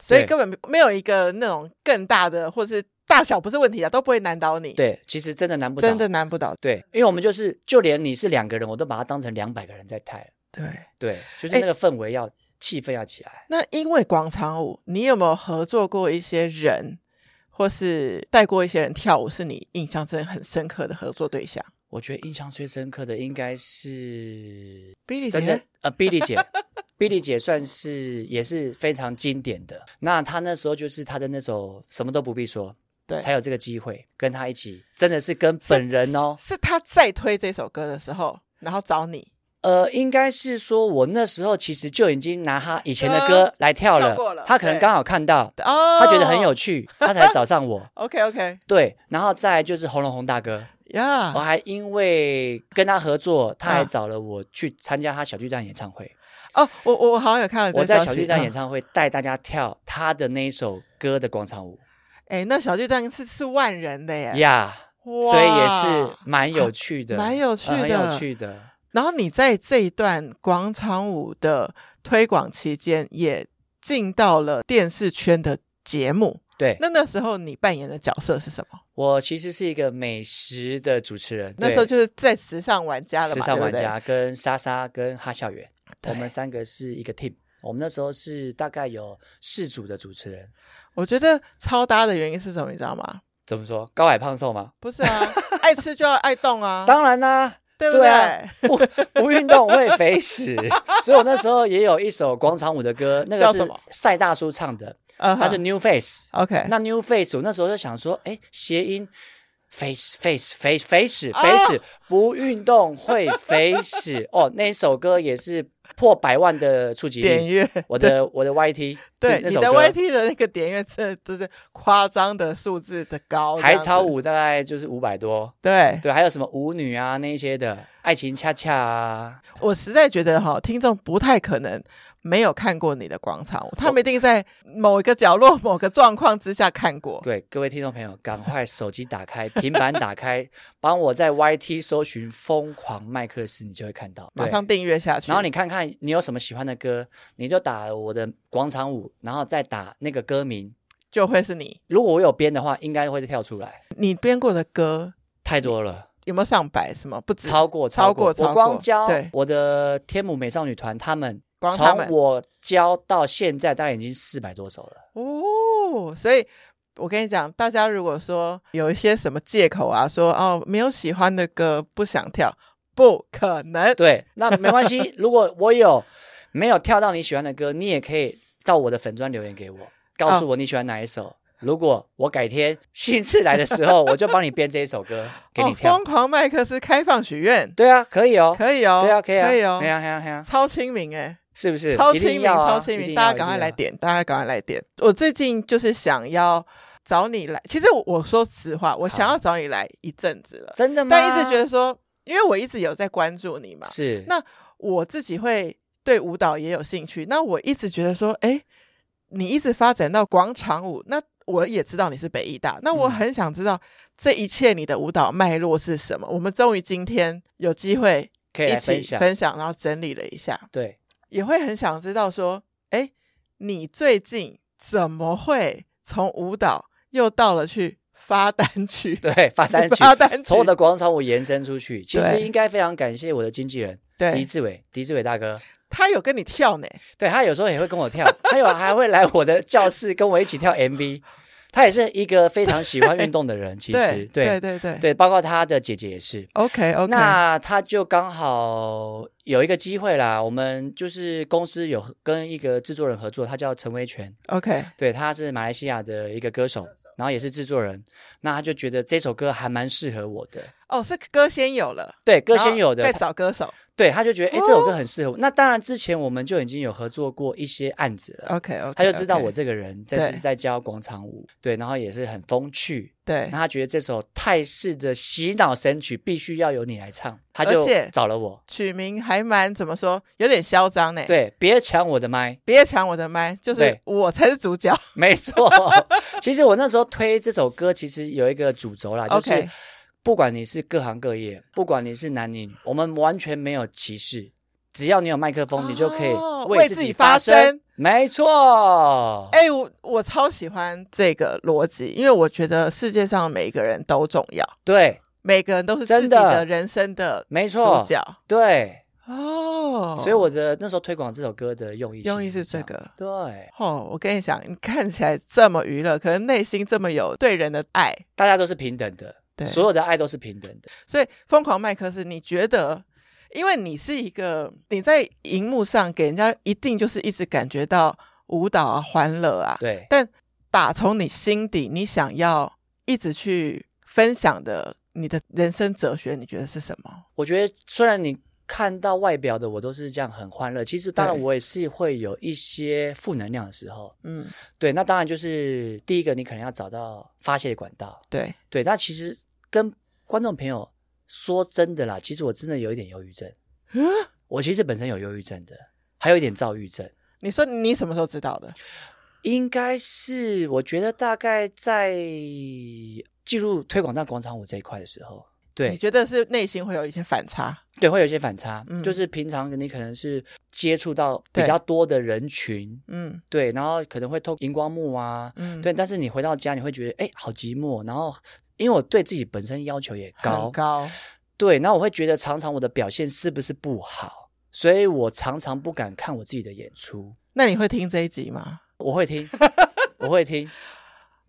所以根本没有一个那种更大的，或是。大小不是问题啊，都不会难倒你。对，其实真的难不倒，真的难不倒。对，因为我们就是，就连你是两个人，我都把它当成两百个人在跳。对对，就是那个氛围要、欸、气氛要起来。那因为广场舞，你有没有合作过一些人，或是带过一些人跳舞，是你印象真的很深刻的合作对象？我觉得印象最深刻的应该是 Billy 姐，呃，Billy 姐，Billy 姐算是也是非常经典的。那她那时候就是她的那首什么都不必说。对，才有这个机会跟他一起，真的是跟本人哦。是，是他在推这首歌的时候，然后找你。呃，应该是说，我那时候其实就已经拿他以前的歌来跳了。跳了他可能刚好看到，哦，他觉得很有趣，他才找上我。OK OK，对，然后再就是洪龙红大哥呀.我还因为跟他合作，他还找了我去参加他小巨蛋演唱会。哦，我我好像有看到，我在小巨蛋演唱会带大家跳他的那一首歌的广场舞。哎，那小巨蛋是是万人的耶呀，yeah, 哇所以也是蛮有趣的，蛮有趣的，很有趣的。然后你在这一段广场舞的推广期间，也进到了电视圈的节目。对，那那时候你扮演的角色是什么？我其实是一个美食的主持人，那时候就是在时尚玩家了嘛，时尚玩家跟莎莎跟哈校园，我们三个是一个 team。我们那时候是大概有四组的主持人。我觉得超搭的原因是什么？你知道吗？怎么说？高矮胖瘦吗？不是啊，爱吃就要爱动啊！当然啦、啊，对不对？对啊、不不运动会肥死。所以我那时候也有一首广场舞的歌，那个是赛大叔唱的，他是 New Face。OK，那 New Face，我那时候就想说，哎，谐音。face face face 肥死肥死，不运动会肥死哦。那首歌也是破百万的触及率，点阅。我的我的 YT，对，你的 YT 的那个点阅真的都是夸张的数字的高，海草舞大概就是五百多。对对，还有什么舞女啊那些的，爱情恰恰啊。我实在觉得哈，听众不太可能。没有看过你的广场舞，他们一定在某一个角落、某个状况之下看过。对，各位听众朋友，赶快手机打开、平板打开，帮我在 YT 搜寻“疯狂麦克斯”，你就会看到，马上订阅下去。然后你看看你有什么喜欢的歌，你就打我的广场舞，然后再打那个歌名，就会是你。如果我有编的话，应该会跳出来。你编过的歌太多了，有没有上百？什么不止？超过，超过，超过。我光教对我的天母美少女团，他们。从我教到现在，大概已经四百多首了哦。所以，我跟你讲，大家如果说有一些什么借口啊，说哦没有喜欢的歌不想跳，不可能。对，那没关系。如果我有没有跳到你喜欢的歌，你也可以到我的粉砖留言给我，告诉我你喜欢哪一首。哦、如果我改天兴致来的时候，我就帮你编这一首歌给你跳。哦、疯狂麦克斯开放许愿，对啊，可以哦，可以哦，对啊，可以啊，可以哦，可以啊，可以啊，可以啊，超亲民哎。是不是超亲民？啊、超亲民！大家赶快来点，大家赶快来点。我最近就是想要找你来，其实我说实话，我想要找你来一阵子了，真的吗？但一直觉得说，因为我一直有在关注你嘛，是。那我自己会对舞蹈也有兴趣，那我一直觉得说，哎，你一直发展到广场舞，那我也知道你是北艺大，那我很想知道这一切你的舞蹈脉络是什么。嗯、我们终于今天有机会可以来分享，分享，然后整理了一下，对。也会很想知道说，哎，你最近怎么会从舞蹈又到了去发单曲？对，发单曲，发单曲，从我的广场舞延伸出去。其实应该非常感谢我的经纪人，对，狄志伟，狄志伟大哥，他有跟你跳呢。对，他有时候也会跟我跳，他有还会来我的教室跟我一起跳 MV。他也是一个非常喜欢运动的人，其实对对对对对，包括他的姐姐也是。OK OK，那他就刚好有一个机会啦，我们就是公司有跟一个制作人合作，他叫陈维权。OK，对，他是马来西亚的一个歌手，然后也是制作人。那他就觉得这首歌还蛮适合我的。哦，是歌先有了，对，歌先有的，再找歌手。对，他就觉得哎，这首歌很适合我。那当然，之前我们就已经有合作过一些案子了。OK，OK，他就知道我这个人在在教广场舞，对，然后也是很风趣。对，那他觉得这首泰式的洗脑神曲必须要由你来唱，他就找了我。取名还蛮怎么说，有点嚣张呢。对，别抢我的麦，别抢我的麦，就是我才是主角。没错，其实我那时候推这首歌，其实有一个主轴啦，就是。不管你是各行各业，不管你是男女，我们完全没有歧视。只要你有麦克风，哦、你就可以为自己发声。没错。哎、欸，我我超喜欢这个逻辑，因为我觉得世界上每一个人都重要。对，每个人都是自己的人生的没错主角。对。哦，所以我的那时候推广这首歌的用意，用意是这个。对。哦，我跟你讲，你看起来这么娱乐，可能内心这么有对人的爱。大家都是平等的。对，所有的爱都是平等的，所以疯狂麦克斯，你觉得，因为你是一个你在荧幕上给人家一定就是一直感觉到舞蹈啊、欢乐啊，对。但打从你心底，你想要一直去分享的你的人生哲学，你觉得是什么？我觉得虽然你。看到外表的我都是这样很欢乐，其实当然我也是会有一些负能量的时候，嗯，对，那当然就是第一个你可能要找到发泄的管道，对。对，那其实跟观众朋友说真的啦，其实我真的有一点忧郁症，嗯，我其实本身有忧郁症的，还有一点躁郁症。你说你什么时候知道的？应该是我觉得大概在进入推广站广场舞这一块的时候。对，你觉得是内心会有一些反差？对，会有一些反差。嗯，就是平常你可能是接触到比较多的人群，嗯，对，然后可能会透荧光幕啊，嗯，对，但是你回到家，你会觉得哎，好寂寞。然后，因为我对自己本身要求也高，高，对，然后我会觉得常常我的表现是不是不好，所以我常常不敢看我自己的演出。那你会听这一集吗？我会听，我会听。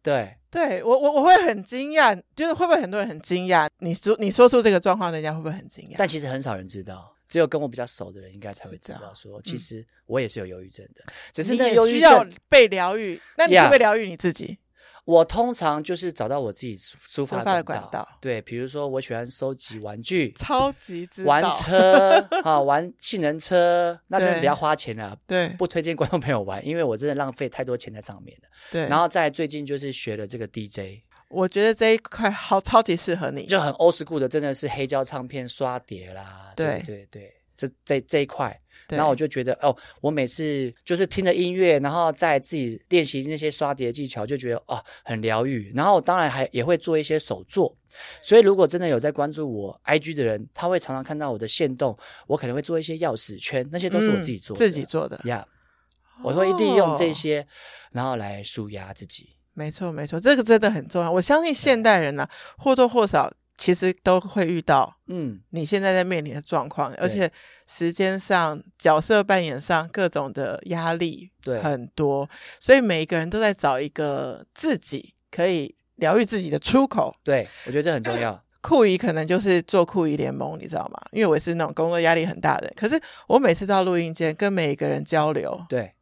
对，对我我我会很惊讶，就是会不会很多人很惊讶？你说你说出这个状况，人家会不会很惊讶？但其实很少人知道，只有跟我比较熟的人应该才会知道说，说其实我也是有忧郁症的，只是那忧郁症需要被疗愈。那你会不会疗愈你自己？我通常就是找到我自己抒发的管道，对，比如说我喜欢收集玩具，超级玩车 啊，玩性能车，那真的比较花钱啊，对，不推荐观众朋友玩，因为我真的浪费太多钱在上面了。对，然后再最近就是学了这个 DJ，我觉得这一块好超级适合你，就很 old school 的，真的是黑胶唱片刷碟啦，对对对，这这这一块。然后我就觉得哦，我每次就是听着音乐，然后在自己练习那些刷碟技巧，就觉得哦很疗愈。然后当然还也会做一些手作，所以如果真的有在关注我 IG 的人，他会常常看到我的线动，我可能会做一些钥匙圈，那些都是我自己做的、嗯、自己做的呀。Yeah, 我会利用这些，哦、然后来舒压自己。没错没错，这个真的很重要。我相信现代人呢、啊，或多或少。其实都会遇到，嗯，你现在在面临的状况，嗯、而且时间上、角色扮演上各种的压力对很多，所以每一个人都在找一个自己可以疗愈自己的出口。对，我觉得这很重要。酷姨可能就是做酷姨联盟，你知道吗？因为我是那种工作压力很大的人，可是我每次到录音间跟每一个人交流，对，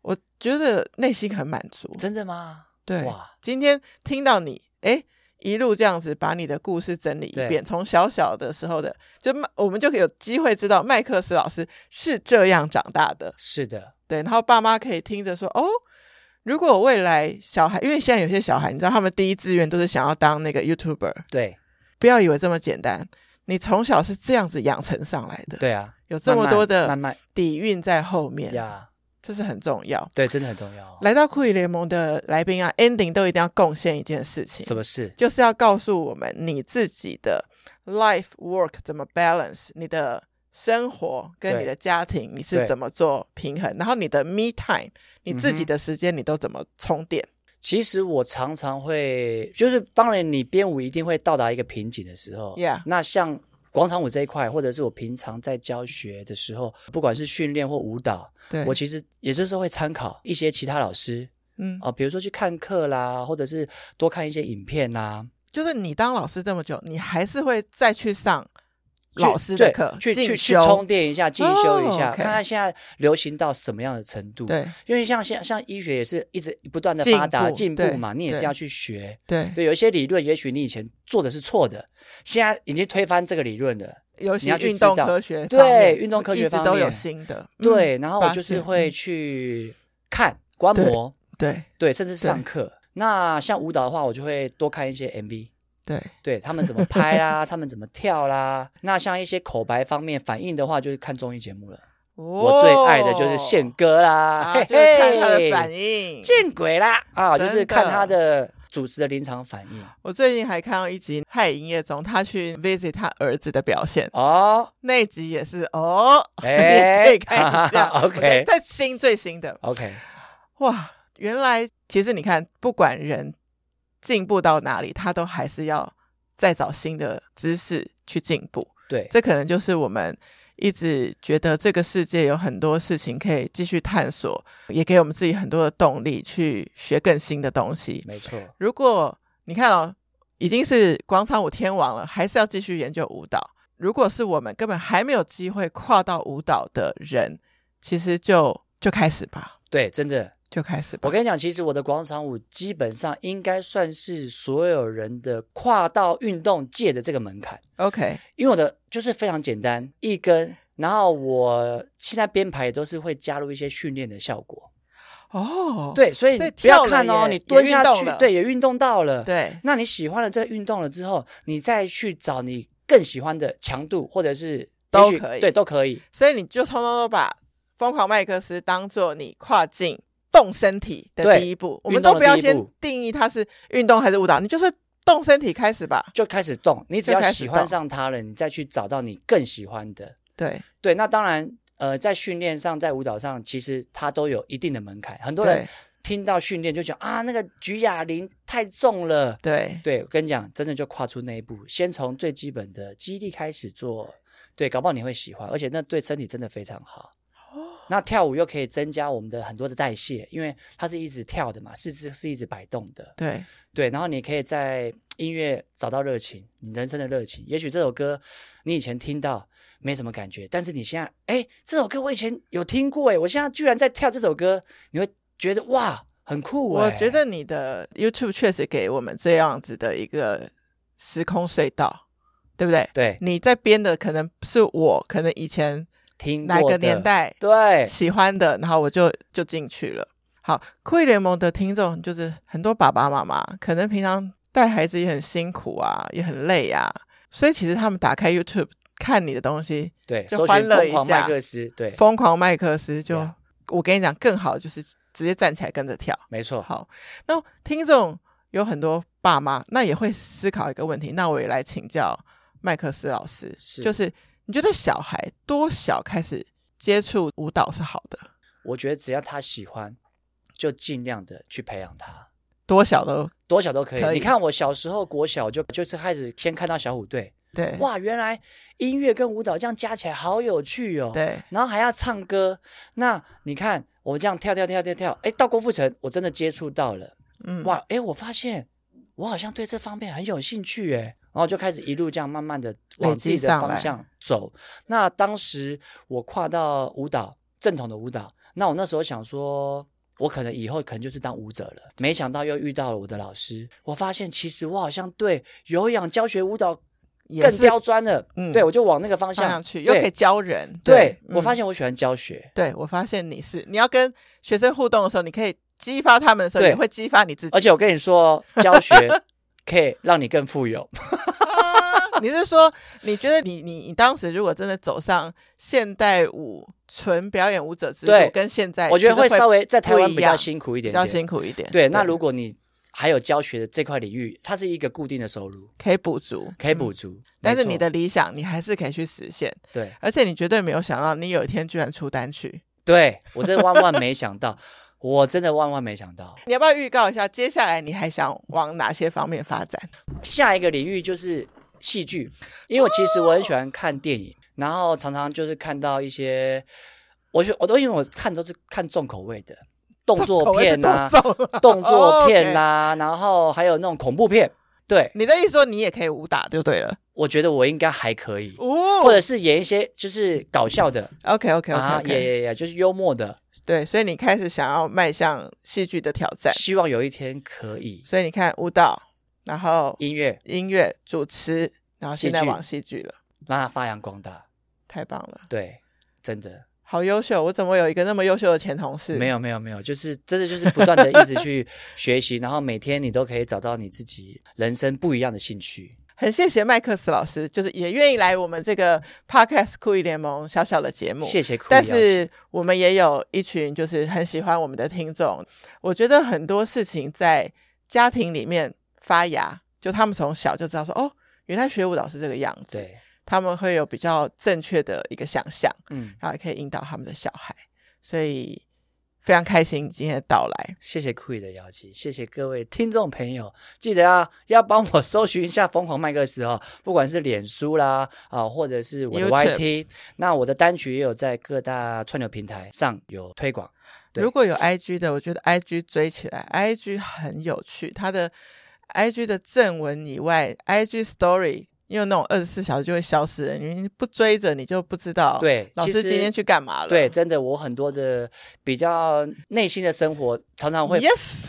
我觉得内心很满足。真的吗？对，哇，今天听到你，诶一路这样子把你的故事整理一遍，从小小的时候的，就我们就有机会知道麦克斯老师是这样长大的。是的，对。然后爸妈可以听着说：“哦，如果未来小孩，因为现在有些小孩，你知道他们第一志愿都是想要当那个 YouTuber。对，不要以为这么简单，你从小是这样子养成上来的。对啊，有这么多的慢慢底蕴在后面。慢慢这是很重要，对，真的很重要。来到酷姨联盟的来宾啊，ending 都一定要贡献一件事情。什么事？就是要告诉我们你自己的 life work 怎么 balance，你的生活跟你的家庭你是怎么做平衡，然后你的 me time，你自己的时间你都怎么充电？嗯、其实我常常会，就是当然你编舞一定会到达一个瓶颈的时候，Yeah，那像。广场舞这一块，或者是我平常在教学的时候，不管是训练或舞蹈，对，我其实也就是会参考一些其他老师，嗯，哦、呃，比如说去看课啦，或者是多看一些影片啦。就是你当老师这么久，你还是会再去上。老师的课去去去充电一下，进修一下，看看现在流行到什么样的程度。对，因为像现像医学也是一直不断的发达进步嘛，你也是要去学。对对，有一些理论，也许你以前做的是错的，现在已经推翻这个理论了。尤其运动科学，对运动科学方面都有新的。对，然后我就是会去看观摩，对对，甚至上课。那像舞蹈的话，我就会多看一些 MV。对，对他们怎么拍啦，他们怎么跳啦。那像一些口白方面反应的话，就是看综艺节目了。哦、我最爱的就是宪哥啦，啊、嘿嘿就是看他的反应。见鬼啦啊！就是看他的主持的临场反应。我最近还看到一集《嗨营业中》，他去 visit 他儿子的表现哦，那集也是哦，可以看一下。啊、OK，在新最新的 OK，哇，原来其实你看，不管人。进步到哪里，他都还是要再找新的知识去进步。对，这可能就是我们一直觉得这个世界有很多事情可以继续探索，也给我们自己很多的动力去学更新的东西。没错，如果你看哦，已经是广场舞天王了，还是要继续研究舞蹈。如果是我们根本还没有机会跨到舞蹈的人，其实就就开始吧。对，真的。就开始吧。我跟你讲，其实我的广场舞基本上应该算是所有人的跨到运动界的这个门槛。OK，因为我的就是非常简单，一根，然后我现在编排都是会加入一些训练的效果。哦，对，所以不要看哦，你蹲下去，对，也运动到了。对，那你喜欢了这个运动了之后，你再去找你更喜欢的强度，或者是都可以，对，都可以。所以你就通通都把疯狂麦克斯当做你跨境。动身体的第一步，我们都不要先定义它是运动还是舞蹈，你就是动身体开始吧，就开始动。你只要喜欢上它了，你再去找到你更喜欢的。对对，那当然，呃，在训练上，在舞蹈上，其实它都有一定的门槛。很多人听到训练就讲啊，那个举哑铃太重了。对对，我跟你讲，真的就跨出那一步，先从最基本的肌力开始做。对，搞不好你会喜欢，而且那对身体真的非常好。那跳舞又可以增加我们的很多的代谢，因为它是一直跳的嘛，四肢是一直摆动的。对对，然后你可以在音乐找到热情，你人生的热情。也许这首歌你以前听到没什么感觉，但是你现在，哎，这首歌我以前有听过，哎，我现在居然在跳这首歌，你会觉得哇，很酷欸。我觉得你的 YouTube 确实给我们这样子的一个时空隧道，对不对？对，你在编的可能是我可能以前听哪个年代对喜欢的，然后我就就进去了。好，酷艺联盟的听众就是很多爸爸妈妈，可能平常带孩子也很辛苦啊，也很累啊，所以其实他们打开 YouTube 看你的东西，对，就欢乐一下。疯狂麦克斯，对，疯狂麦克斯就，Yeah. 我跟你讲，更好就是直接站起来跟着跳。没错。好，那听众有很多爸妈，那也会思考一个问题，那我也来请教麦克斯老师，是就是你觉得小孩多小开始接触舞蹈是好的？我觉得只要他喜欢。就尽量的去培养他，多小都多小都可以。可以。你看我小时候国小就就是开始先看到小虎队，对，哇，原来音乐跟舞蹈这样加起来好有趣哦，对，然后还要唱歌。那你看我们这样跳跳跳跳跳，哎，到郭富城我真的接触到了，嗯，哇，哎，我发现我好像对这方面很有兴趣，哎，然后就开始一路这样慢慢的往自己的方向走。那当时我跨到舞蹈正统的舞蹈，那我那时候想说。我可能以后可能就是当舞者了，没想到又遇到了我的老师。我发现其实我好像对有氧教学舞蹈更刁钻了。嗯，对，我就往那个方向，去，又可以教人。对，我发现我喜欢教学。对，我发现你是你要跟学生互动的时候，你可以激发他们的时候，对也会激发你自己。而且我跟你说，教学可以让你更富有。你是说，你觉得你你你当时如果真的走上现代舞纯表演舞者之路，跟现在我觉得会稍微在台湾比较辛苦一点，比较辛苦一点。对，那如果你还有教学的这块领域，它是一个固定的收入，可以补足，可以补足。嗯、但是你的理想，你还是可以去实现。对，而且你绝对没有想到，你有一天居然出单曲。对，我真的万万没想到，我真的万万没想到。你要不要预告一下，接下来你还想往哪些方面发展？下一个领域就是。戏剧，因为我其实我很喜欢看电影，哦、然后常常就是看到一些，我我都因为我看都是看重口味的动作片啊，动作片啊，哦 okay、然后还有那种恐怖片。对，你的意思说你也可以武打就对了。我觉得我应该还可以，哦、或者是演一些就是搞笑的。OK OK OK，啊，也也也就是幽默的。对，所以你开始想要迈向戏剧的挑战，希望有一天可以。所以你看舞蹈。然后音乐、音乐主持，然后现在往戏剧了，让它发扬光大，太棒了！对，真的好优秀！我怎么有一个那么优秀的前同事？没有，没有，没有，就是真的就是不断的一直去学习，然后每天你都可以找到你自己人生不一样的兴趣。很谢谢麦克斯老师，就是也愿意来我们这个 Podcast 酷艺联盟小小的节目。谢谢酷。但是我们也有一群就是很喜欢我们的听众，我觉得很多事情在家庭里面。发芽，就他们从小就知道说，哦，原来学舞蹈是这个样子。对，他们会有比较正确的一个想象，嗯，然后也可以引导他们的小孩，所以非常开心今天的到来。谢谢酷艺的邀请，谢谢各位听众朋友，记得啊，要帮我搜寻一下疯狂麦克斯哦，不管是脸书啦啊，或者是我的 YT，YouTube 那我的单曲也有在各大串流平台上有推广。如果有 IG 的，我觉得 IG 追起来，IG 很有趣，它的。I G 的正文以外，I G Story 因为那种二十四小时就会消失的，你不追着你就不知道。对，老师今天去干嘛了？对，真的，我很多的比较内心的生活常常会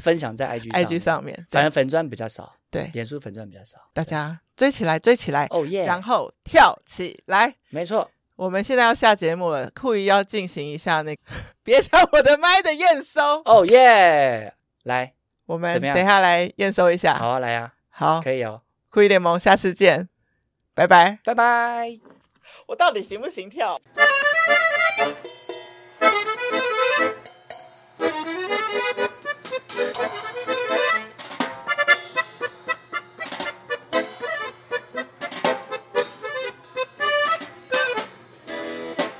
分享在 I G I G 上面，反正粉钻比较少。对，脸书粉钻比较少。大家追起来，追起来，哦耶！然后跳起来，没错。我们现在要下节目了，酷鱼要进行一下那个别抢我的麦的验收。哦耶！来。我们等一下来验收一下。好啊，来啊，好，可以哦。酷鱼联盟，下次见，拜拜，拜拜。我到底行不行跳？